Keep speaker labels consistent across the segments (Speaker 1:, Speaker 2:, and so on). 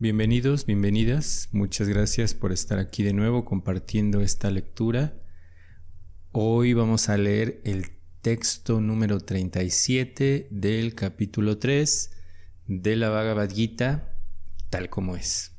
Speaker 1: Bienvenidos, bienvenidas. Muchas gracias por estar aquí de nuevo compartiendo esta lectura. Hoy vamos a leer el texto número 37 del capítulo 3 de la Bhagavad Gita, tal como es.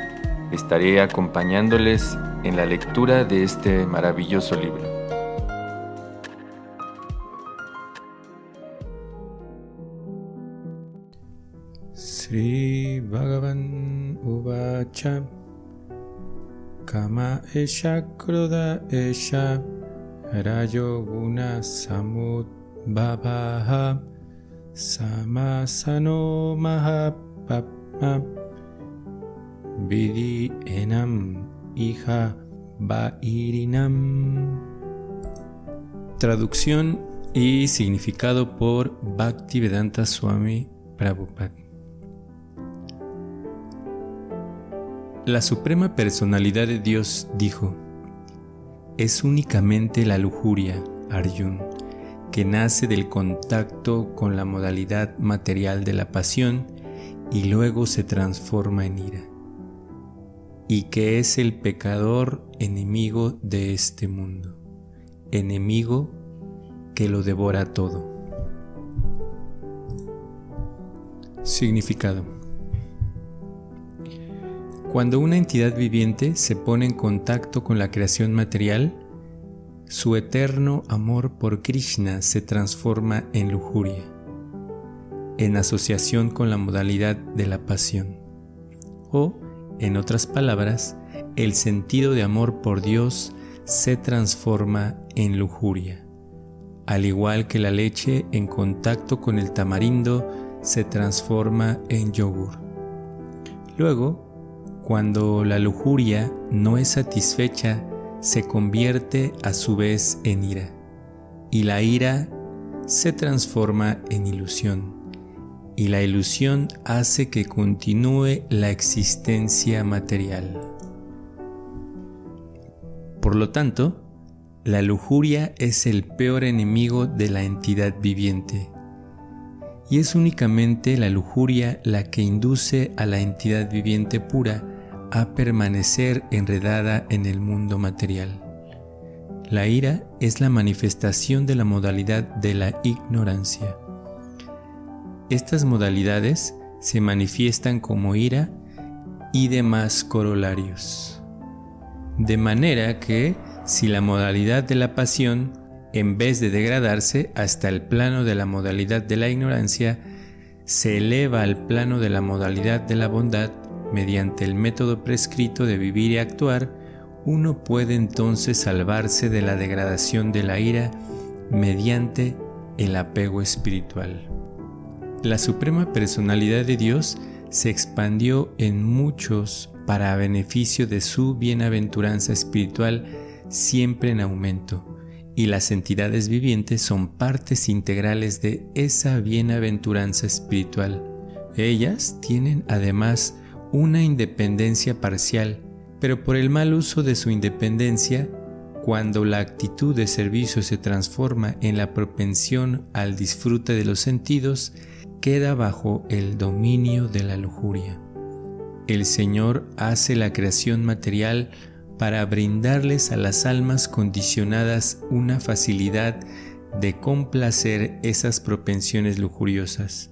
Speaker 1: estaré acompañándoles en la lectura de este maravilloso libro. Sri Bhagavan Uvacha Kama Esha Esha Samud Babaha Samasano Mahapapa Vidi enam hija Bairinam. Traducción y significado por Bhaktivedanta Swami Prabhupada. La Suprema Personalidad de Dios dijo, es únicamente la lujuria, Arjun, que nace del contacto con la modalidad material de la pasión y luego se transforma en ira y que es el pecador enemigo de este mundo, enemigo que lo devora todo. Significado. Cuando una entidad viviente se pone en contacto con la creación material, su eterno amor por Krishna se transforma en lujuria, en asociación con la modalidad de la pasión, o en otras palabras, el sentido de amor por Dios se transforma en lujuria, al igual que la leche en contacto con el tamarindo se transforma en yogur. Luego, cuando la lujuria no es satisfecha, se convierte a su vez en ira, y la ira se transforma en ilusión y la ilusión hace que continúe la existencia material. Por lo tanto, la lujuria es el peor enemigo de la entidad viviente, y es únicamente la lujuria la que induce a la entidad viviente pura a permanecer enredada en el mundo material. La ira es la manifestación de la modalidad de la ignorancia. Estas modalidades se manifiestan como ira y demás corolarios. De manera que si la modalidad de la pasión, en vez de degradarse hasta el plano de la modalidad de la ignorancia, se eleva al plano de la modalidad de la bondad mediante el método prescrito de vivir y actuar, uno puede entonces salvarse de la degradación de la ira mediante el apego espiritual. La Suprema Personalidad de Dios se expandió en muchos para beneficio de su bienaventuranza espiritual siempre en aumento, y las entidades vivientes son partes integrales de esa bienaventuranza espiritual. Ellas tienen además una independencia parcial, pero por el mal uso de su independencia, cuando la actitud de servicio se transforma en la propensión al disfrute de los sentidos, queda bajo el dominio de la lujuria. El Señor hace la creación material para brindarles a las almas condicionadas una facilidad de complacer esas propensiones lujuriosas.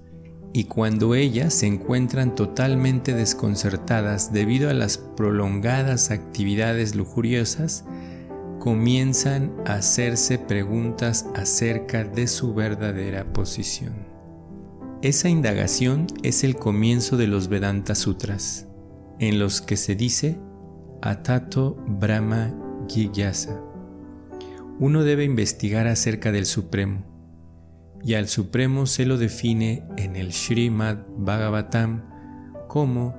Speaker 1: Y cuando ellas se encuentran totalmente desconcertadas debido a las prolongadas actividades lujuriosas, comienzan a hacerse preguntas acerca de su verdadera posición. Esa indagación es el comienzo de los Vedanta Sutras, en los que se dice Atato Brahma Jigyasa. Uno debe investigar acerca del Supremo, y al Supremo se lo define en el Srimad Bhagavatam como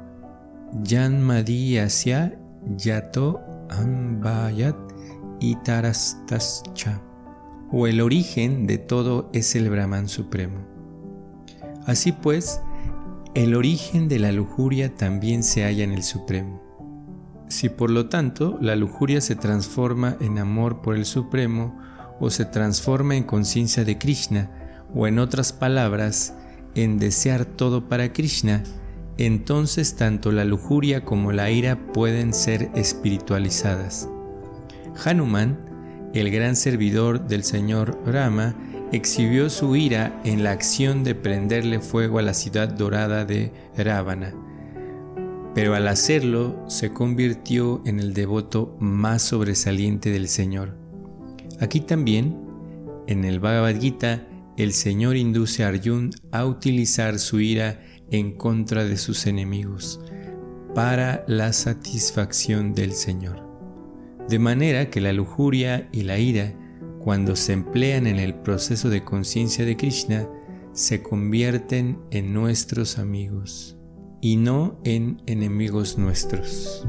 Speaker 1: Janmadiyasya Yato Ambayat Itarastascha, o el origen de todo es el Brahman Supremo. Así pues, el origen de la lujuria también se halla en el Supremo. Si por lo tanto la lujuria se transforma en amor por el Supremo o se transforma en conciencia de Krishna, o en otras palabras, en desear todo para Krishna, entonces tanto la lujuria como la ira pueden ser espiritualizadas. Hanuman, el gran servidor del señor Rama, exhibió su ira en la acción de prenderle fuego a la ciudad dorada de Ravana, pero al hacerlo se convirtió en el devoto más sobresaliente del Señor. Aquí también, en el Bhagavad Gita, el Señor induce a Arjun a utilizar su ira en contra de sus enemigos para la satisfacción del Señor. De manera que la lujuria y la ira, cuando se emplean en el proceso de conciencia de Krishna, se convierten en nuestros amigos y no en enemigos nuestros.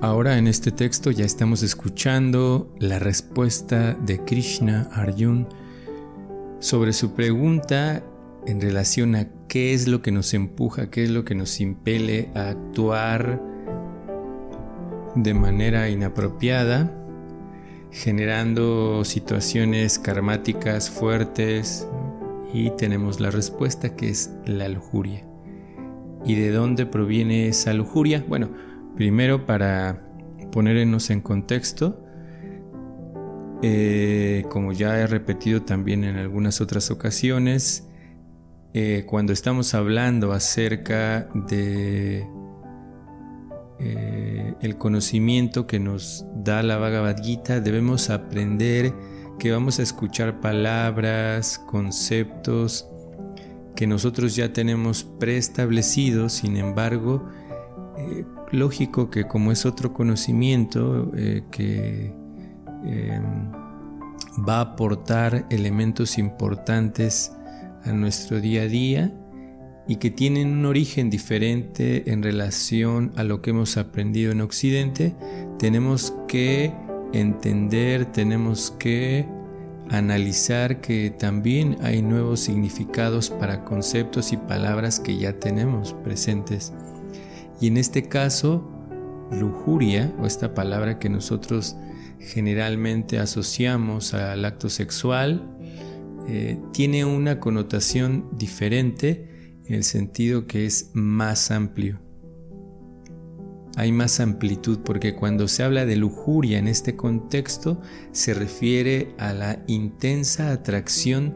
Speaker 1: Ahora en este texto ya estamos escuchando la respuesta de Krishna Arjun sobre su pregunta en relación a qué es lo que nos empuja, qué es lo que nos impele a actuar de manera inapropiada, generando situaciones karmáticas fuertes y tenemos la respuesta que es la lujuria. ¿Y de dónde proviene esa lujuria? Bueno, primero para ponernos en contexto, eh, como ya he repetido también en algunas otras ocasiones, eh, cuando estamos hablando acerca de eh, el conocimiento que nos da la Bhagavad debemos aprender que vamos a escuchar palabras, conceptos que nosotros ya tenemos preestablecidos, sin embargo, eh, lógico que como es otro conocimiento que em, va a aportar elementos importantes a nuestro día a día y que tienen un origen diferente en relación a lo que hemos aprendido en Occidente, tenemos que entender, tenemos que analizar que también hay nuevos significados para conceptos y palabras que ya tenemos presentes. Y en este caso, lujuria, o esta palabra que nosotros generalmente asociamos al acto sexual, eh, tiene una connotación diferente en el sentido que es más amplio. Hay más amplitud porque cuando se habla de lujuria en este contexto se refiere a la intensa atracción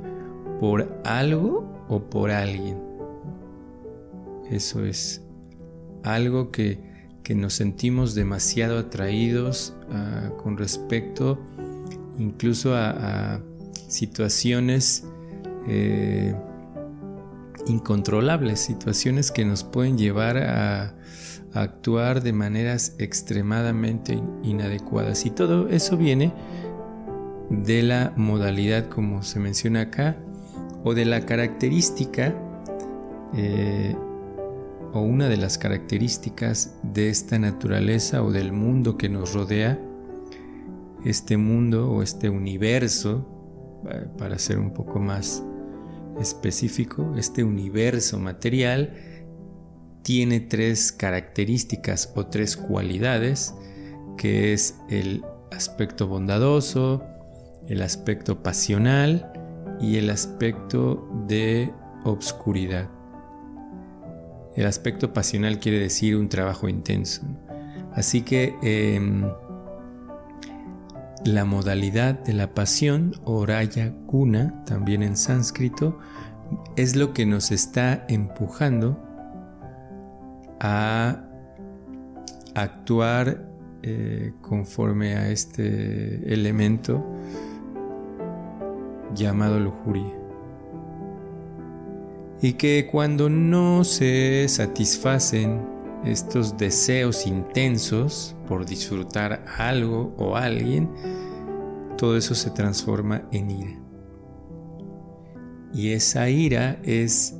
Speaker 1: por algo o por alguien. Eso es algo que, nos sentimos demasiado atraídos ah, con respecto incluso a situaciones eh, incontrolables, situaciones que nos pueden llevar a, actuar de maneras extremadamente inadecuadas. Y todo eso viene de la modalidad, como se menciona acá, o de la característica, eh, o una de las características de esta naturaleza o del mundo que nos rodea, este mundo o este universo eh, para ser un poco más específico, este universo material tiene tres características o tres cualidades, que es el aspecto bondadoso, el aspecto pasional y el aspecto de obscuridad. El aspecto pasional quiere decir un trabajo intenso. Así que em, la modalidad de la pasión, Oraya Guna, también en sánscrito, es lo que nos está empujando a actuar eh, conforme a este elemento llamado lujuria. y que cuando no se satisfacen estos deseos intensos por disfrutar algo o alguien, todo eso se transforma en ira. Y esa ira es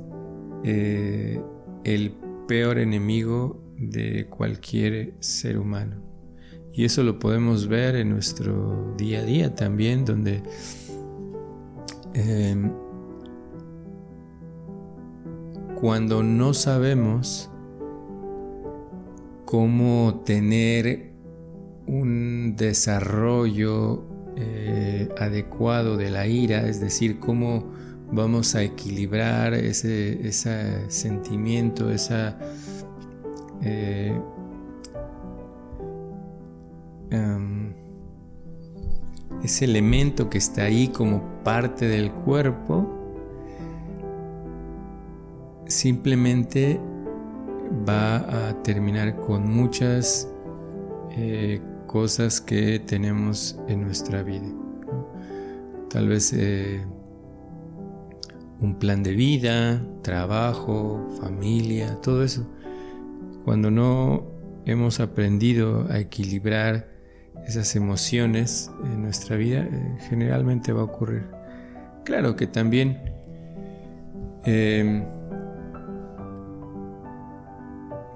Speaker 1: eh, el peor enemigo de cualquier ser humano. Y eso lo podemos ver en nuestro día a día también, donde em, cuando no sabemos cómo tener un desarrollo eh, adecuado de la ira, es decir, cómo vamos a equilibrar ese, sentimiento. Eh, ese elemento que está ahí como parte del cuerpo, simplemente va a terminar con muchas eh, cosas que tenemos en nuestra vida. Tal vez eh, un plan de vida, trabajo, familia, todo eso. Cuando no hemos aprendido a equilibrar esas emociones en nuestra vida, eh, generalmente va a ocurrir. Claro que también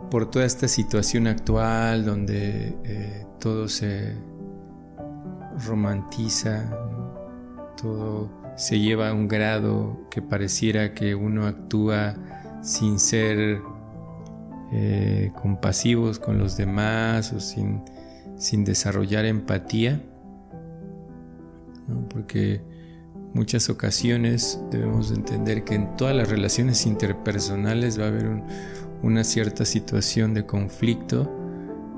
Speaker 1: por toda esta situación actual donde eh, todo se romantiza, todo se lleva a un grado que pareciera que uno actúa sin ser eh, compasivos con los demás o sin, desarrollar empatía, porque muchas ocasiones debemos entender que en todas las relaciones interpersonales va a haber un, una cierta situación de conflicto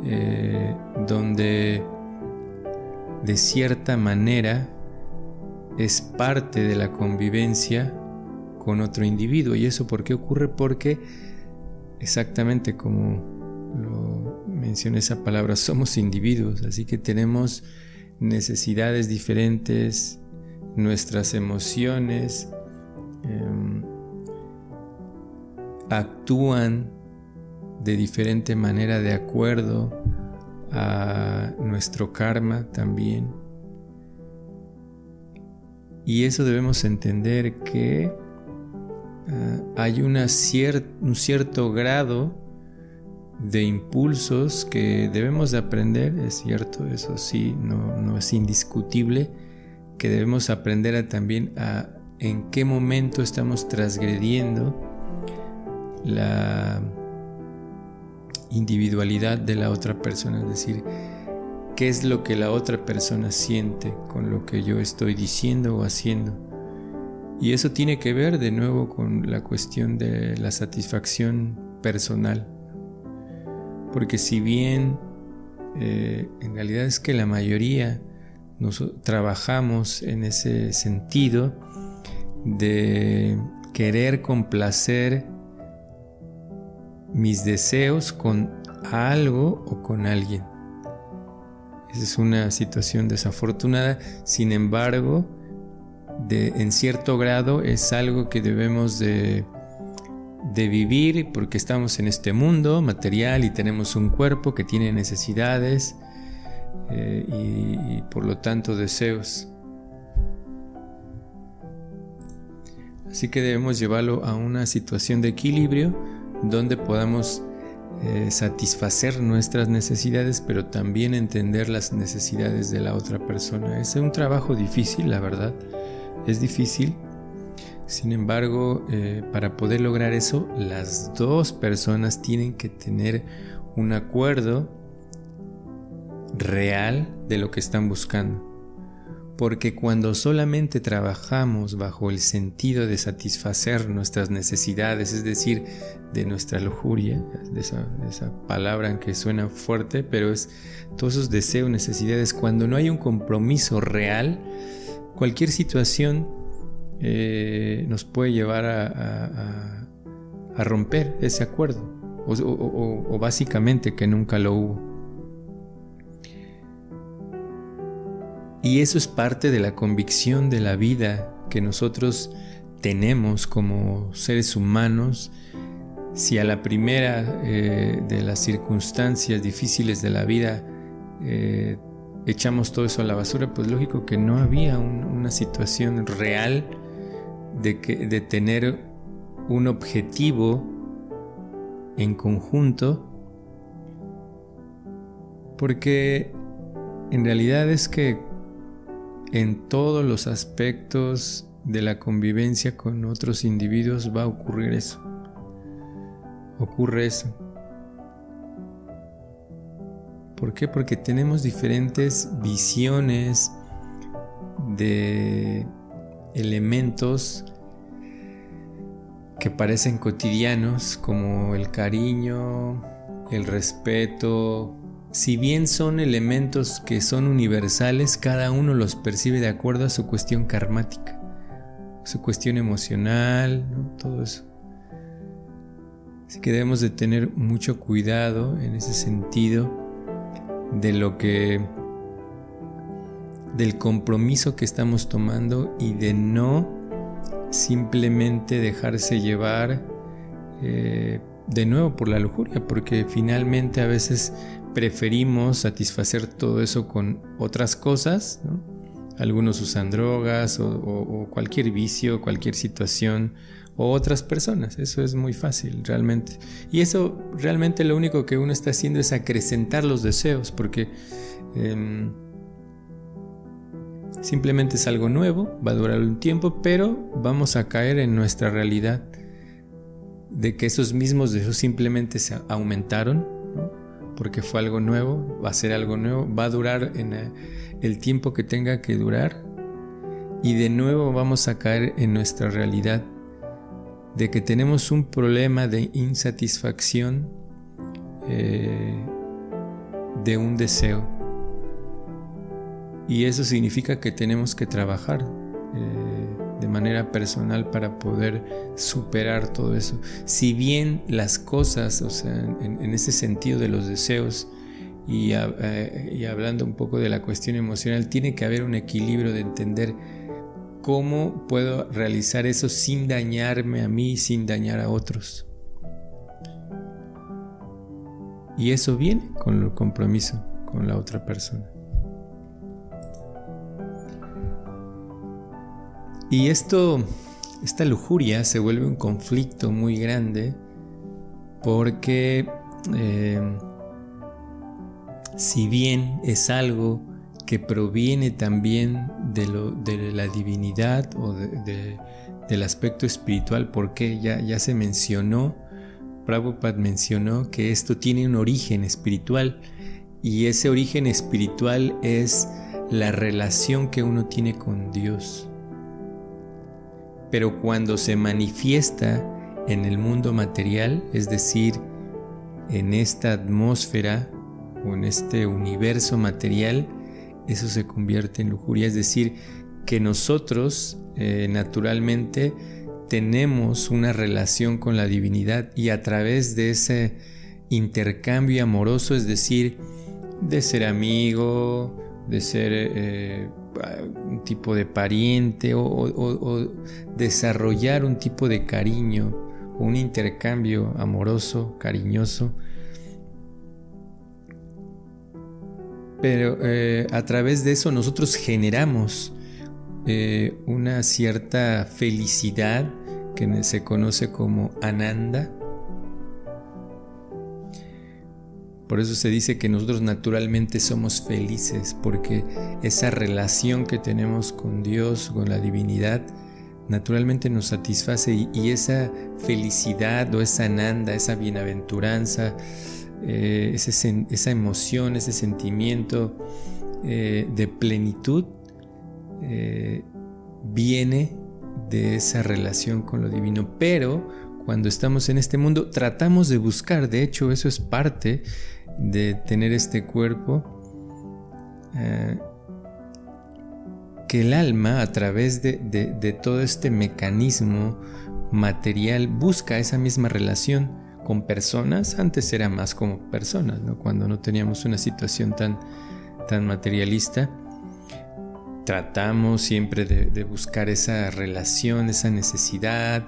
Speaker 1: eh, donde de cierta manera es parte de la convivencia con otro individuo. ¿Y eso por qué ocurre? Porque exactamente como lo mencioné esa palabra, somos individuos, así que tenemos necesidades diferentes, nuestras emociones, em, actúan de diferente manera de acuerdo a nuestro karma también. Y eso debemos entender que ah, hay una un cierto grado de impulsos que debemos de aprender, es cierto, eso sí, no, no es indiscutible, que debemos aprender también a en qué momento estamos transgrediendo la individualidad de la otra persona, es decir, qué es lo que la otra persona siente con lo que yo estoy diciendo o haciendo. Y eso tiene que ver de nuevo con la cuestión de la satisfacción personal. Porque si bien eh, en realidad es que la mayoría nos trabajamos en ese sentido de querer complacer mis deseos con algo o con alguien. Esa es una situación desafortunada, sin embargo, de, en cierto grado es algo que debemos de, vivir porque estamos en este mundo material y tenemos un cuerpo que tiene necesidades eh, y por lo tanto deseos. Así que debemos llevarlo a una situación de equilibrio donde podamos eh, satisfacer nuestras necesidades, pero también entender las necesidades de la otra persona. Es un trabajo difícil, la verdad, es difícil. Sin embargo, eh, para poder lograr eso, las dos personas tienen que tener un acuerdo real de lo que están buscando porque cuando solamente trabajamos bajo el sentido de satisfacer nuestras necesidades, es decir, de nuestra lujuria, de esa, palabra que suena fuerte, pero es todos esos deseos, necesidades, cuando no hay un compromiso real, cualquier situación eh, nos puede llevar a, romper ese acuerdo, o básicamente que nunca lo hubo. Y eso es parte de la convicción de la vida que nosotros tenemos como seres humanos, si a la primera eh, de las circunstancias difíciles de la vida eh, echamos todo eso a la basura, pues lógico que no había una situación real de, que, de tener un objetivo en conjunto, porque en realidad es que en todos los aspectos de la convivencia con otros individuos va a ocurrir eso. Ocurre eso. ¿Por qué? Porque tenemos diferentes visiones de elementos que parecen cotidianos como el cariño, el respeto. Si bien son elementos que son universales, cada uno los percibe de acuerdo a su cuestión karmática, su cuestión emocional, todo eso. Así que debemos de tener mucho cuidado en ese sentido de lo que del compromiso que estamos tomando y de no simplemente dejarse llevar eh, de nuevo por la lujuria, porque finalmente a veces preferimos satisfacer todo eso con otras cosas, algunos usan drogas o, cualquier vicio, cualquier situación o otras personas, eso es muy fácil realmente. Y eso realmente lo único que uno está haciendo es acrecentar los deseos, porque... Em, Simplemente es algo nuevo, va a durar un tiempo, pero vamos a caer en nuestra realidad de que esos mismos deseos simplemente se aumentaron, porque fue algo nuevo, va a ser algo nuevo, va a durar en eh, el tiempo que tenga que durar y de nuevo vamos a caer en nuestra realidad de que tenemos un problema de insatisfacción eh, de un deseo. Y eso significa que tenemos que trabajar de manera personal para poder superar todo eso. Si bien las cosas, o sea, en, ese sentido de los deseos, y, eh, y, hablando un poco de la cuestión emocional, tiene que haber un equilibrio de entender cómo puedo realizar eso sin dañarme a mí, sin dañar a otros. Y eso viene con el compromiso con la otra persona. Y esto, esta lujuria se vuelve un conflicto muy grande porque eh, si bien es algo que proviene también de, la divinidad o del aspecto espiritual, porque ya, ya se mencionó, Prabhupada mencionó que esto tiene un origen espiritual y ese origen espiritual es la relación que uno tiene con Dios pero cuando se manifiesta en el mundo material, es decir, en esta atmósfera o en este universo material, eso se convierte en lujuria, es decir, que nosotros eh, naturalmente tenemos una relación con la divinidad y a través de ese intercambio amoroso, es decir, de ser amigo, de ser eh, un tipo de pariente o, desarrollar un tipo de cariño un intercambio amoroso, cariñoso. Pero eh, a través de eso nosotros generamos eh, una cierta felicidad que se conoce como ananda Por eso se dice que nosotros naturalmente somos felices, porque esa relación que tenemos con Dios, con la divinidad, naturalmente nos satisface y, esa felicidad o esa nanda, esa bienaventuranza, eh, esa emoción, ese sentimiento eh, de plenitud, eh, viene de esa relación con lo divino. Pero cuando estamos en este mundo tratamos de buscar, de hecho eso es parte de tener este cuerpo, eh, que el alma a través de, todo este mecanismo material busca esa misma relación con personas. Antes era más como personas, cuando no teníamos una situación tan, tan materialista. tratamos siempre de, buscar esa relación, esa necesidad,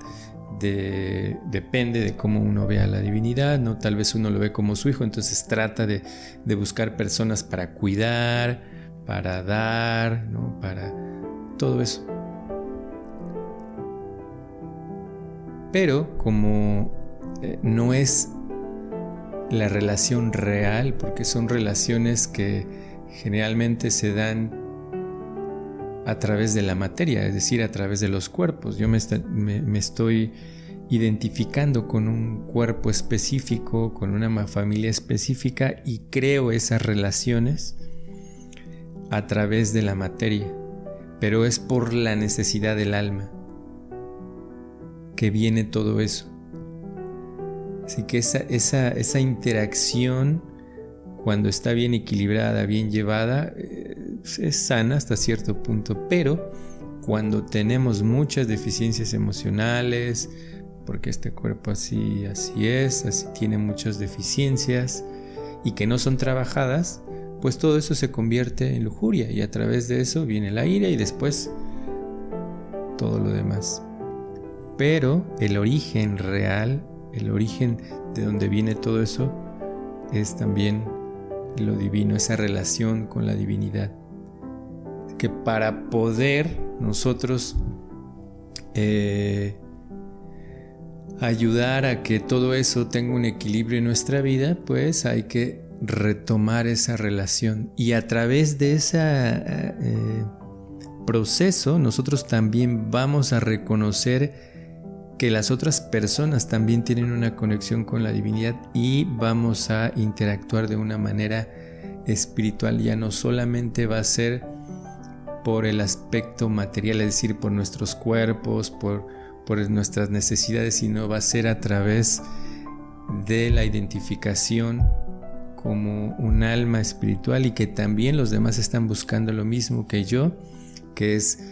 Speaker 1: depende de cómo uno vea la divinidad, ¿no? Tal vez uno lo ve como su hijo, entonces trata de, buscar personas para cuidar, para dar, ¿no? Para todo eso. Pero como eh, no es la relación real, porque son relaciones que generalmente se dan a través de la materia, es decir, a través de los cuerpos. Yo me, estoy identificando con un cuerpo específico, con una familia específica y creo esas relaciones a través de la materia, pero es por la necesidad del alma que viene todo eso. Así que esa, esa, esa interacción, cuando está bien equilibrada, bien llevada, eh, es sana hasta cierto punto, pero cuando tenemos muchas deficiencias emocionales, porque este cuerpo así, así es, así tiene muchas deficiencias y que no son trabajadas, pues todo eso se convierte en lujuria y a través de eso viene la ira y después todo lo demás. Pero el origen real el origen de donde viene todo eso es también lo divino, esa relación con la divinidad. Que para poder nosotros eh, ayudar a que todo eso tenga un equilibrio en nuestra vida, pues hay que retomar esa relación. Y a través de ese eh, proceso nosotros también vamos a reconocer que las otras personas también tienen una conexión con la divinidad y vamos a interactuar de una manera espiritual. Ya no solamente va a ser por el aspecto material, es decir, por nuestros cuerpos, por, por nuestras necesidades, sino va a ser a través de la identificación como un alma espiritual y que también los demás están buscando lo mismo que yo, que es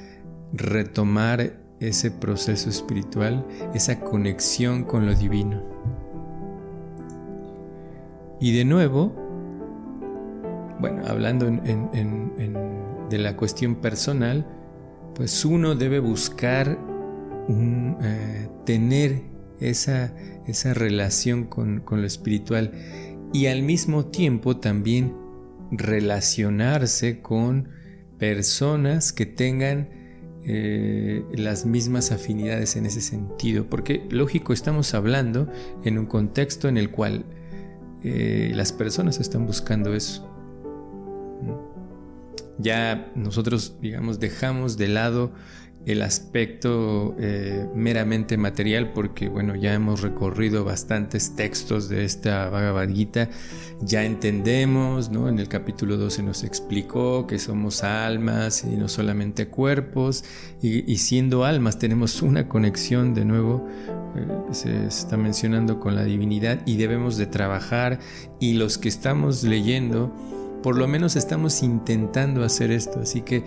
Speaker 1: retomar ese proceso espiritual, esa conexión con lo divino. Y de nuevo, bueno, hablando de la cuestión personal, pues uno debe buscar eh, tener esa, esa relación con, con lo espiritual y al mismo tiempo también relacionarse con personas que tengan eh, las mismas afinidades en ese sentido, porque lógico estamos hablando en un contexto en el cual eh, las personas están buscando eso. Ya nosotros, digamos, dejamos de lado el aspecto eh, meramente material, porque bueno, ya hemos recorrido bastantes textos de esta Bhagavad Gita, ya entendemos, ¿no? En el capítulo 12 nos explicó que somos almas y no solamente cuerpos, y, siendo almas tenemos una conexión de nuevo, eh, se, está mencionando con la divinidad y debemos de trabajar, y los que estamos leyendo, por lo menos estamos intentando hacer esto, así que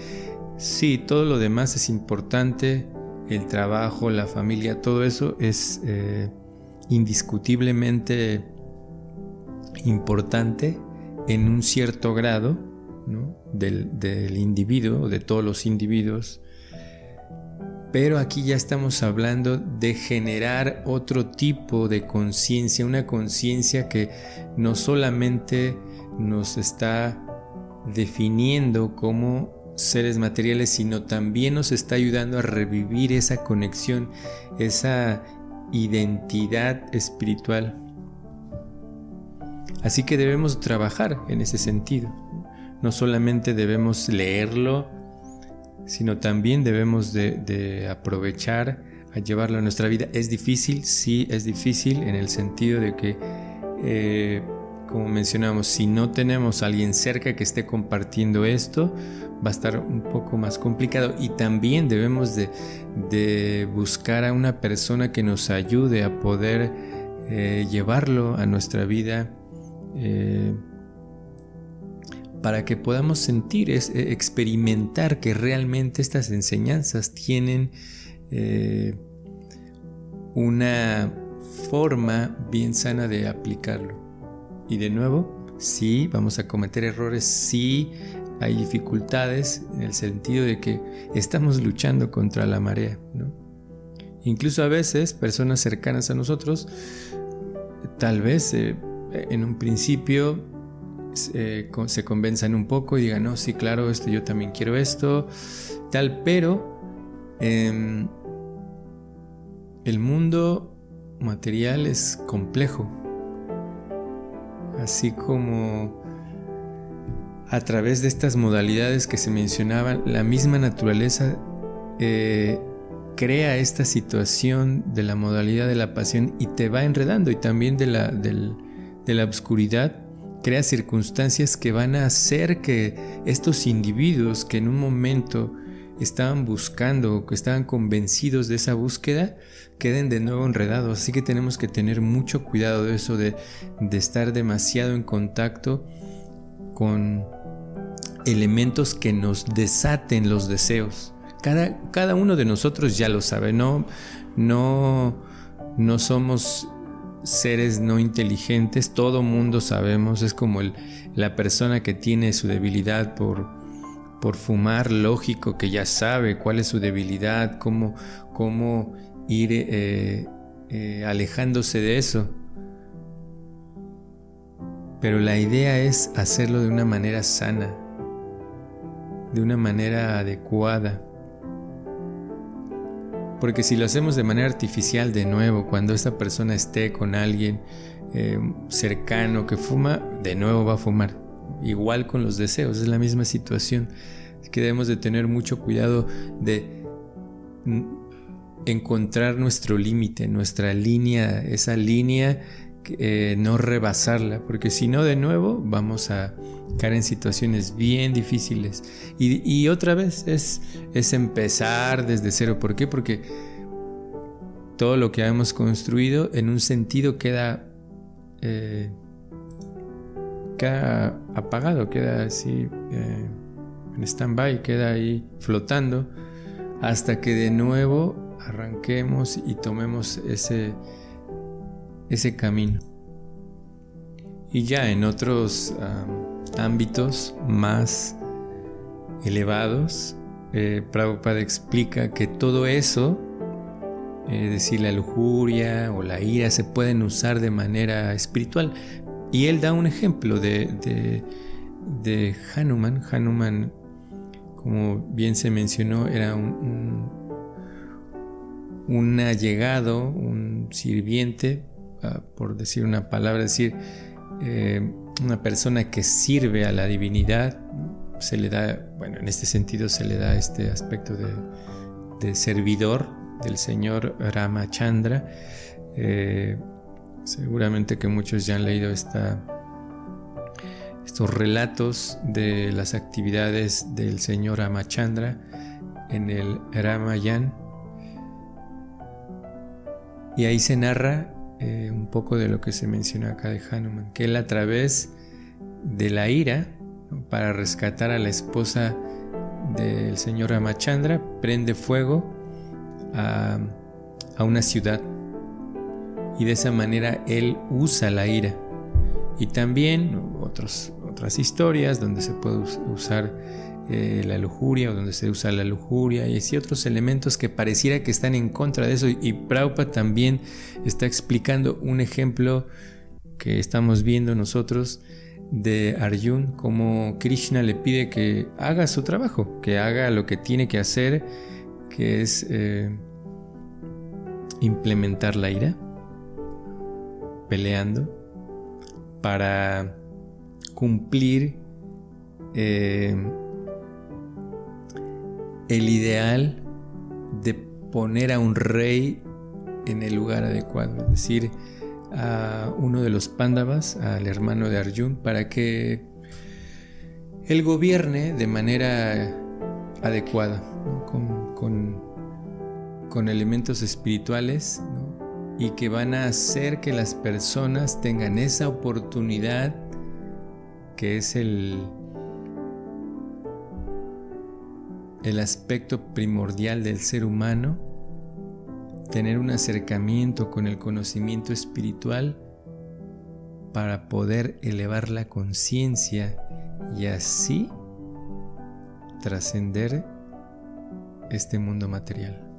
Speaker 1: Sí, todo lo demás es importante, el trabajo, la familia, todo eso es eh, indiscutiblemente importante en un cierto grado del, del individuo, de todos los individuos. Pero aquí ya estamos hablando de generar otro tipo de conciencia, una conciencia que no solamente nos está definiendo como seres materiales, sino también nos está ayudando a revivir esa conexión, esa identidad espiritual. Así que debemos trabajar en ese sentido. No solamente debemos leerlo, sino también debemos de, aprovechar a llevarlo a nuestra vida. ¿Es difícil? Sí, es difícil en el sentido de que eh, como mencionamos, si no tenemos a alguien cerca que esté compartiendo esto, va a estar un poco más complicado y también debemos de, buscar a una persona que nos ayude a poder eh, llevarlo a nuestra vida eh, para que podamos sentir, eh, experimentar que realmente estas enseñanzas tienen una forma bien sana de aplicarlo. Y de nuevo, sí, vamos a cometer errores, sí, hay dificultades en el sentido de que estamos luchando contra la marea. Incluso a veces personas cercanas a nosotros, tal vez eh, en un principio eh, se convenzan un poco y digan, no, sí, claro, esto yo también quiero esto, tal, pero em, el mundo material es complejo, así como a través de estas modalidades que se mencionaban, la misma naturaleza eh, crea esta situación de la modalidad de la pasión y te va enredando y también de la, de la oscuridad crea circunstancias que van a hacer que estos individuos que en un momento estaban buscando o que estaban convencidos de esa búsqueda queden de nuevo enredados. Así que tenemos que tener mucho cuidado de eso, de, de estar demasiado en contacto con elementos que nos desaten los deseos. Cada, cada uno de nosotros ya lo sabe, no, no, no somos seres no inteligentes, todo mundo sabemos, es como el, la persona que tiene su debilidad por, por fumar, lógico que ya sabe cuál es su debilidad, cómo, cómo ir eh, eh, alejándose de eso. Pero la idea es hacerlo de una manera sana, de una manera adecuada. Porque si lo hacemos de manera artificial de nuevo, cuando esta persona esté con alguien eh, cercano que fuma, de nuevo va a fumar. Igual con los deseos, es la misma situación. que debemos de tener mucho cuidado de encontrar nuestro límite, nuestra línea, esa línea eh, no rebasarla, porque si no, de nuevo vamos a caer en situaciones bien difíciles. Y, otra vez es, es empezar desde cero. ¿Por qué? Porque todo lo que hemos construido en un sentido queda, eh, queda apagado, queda así eh, en stand-by, queda ahí flotando, hasta que de nuevo arranquemos y tomemos ese ese camino. Y ya en otros ámbitos más elevados, eh, Prabhupada explica que todo eso, es decir, la lujuria o la ira, se pueden usar de manera espiritual. Y él da un ejemplo de, de, Hanuman. Hanuman, como bien se mencionó, era un, un, allegado, un sirviente por decir una palabra, decir, eh, una persona que sirve a la divinidad, se le da, bueno, en este sentido se le da este aspecto de, servidor del señor Ramachandra. Eh, seguramente que muchos ya han leído estos relatos de las actividades del señor Ramachandra en el Ramayan. Y ahí se narra eh, un poco de lo que se menciona acá de Hanuman, que él a través de la ira, para rescatar a la esposa del señor Ramachandra, prende fuego a, una ciudad. Y de esa manera él usa la ira. Y también otras historias donde se puede usar eh, la lujuria o donde se usa la lujuria y así otros elementos que pareciera que están en contra de eso. Y Prabhupada también está explicando un ejemplo que estamos viendo nosotros de Arjun, como Krishna le pide que haga su trabajo, que haga lo que tiene que hacer, que es eh, implementar la ira, peleando, para cumplir eh, el ideal de poner a un rey en el lugar adecuado, es decir, a uno de los pándavas, al hermano de Arjun, para que él gobierne de manera adecuada, con, con, elementos espirituales y que van a hacer que las personas tengan esa oportunidad que es el, el aspecto primordial del ser humano, tener un acercamiento con el conocimiento espiritual para poder elevar la conciencia y así trascender este mundo material.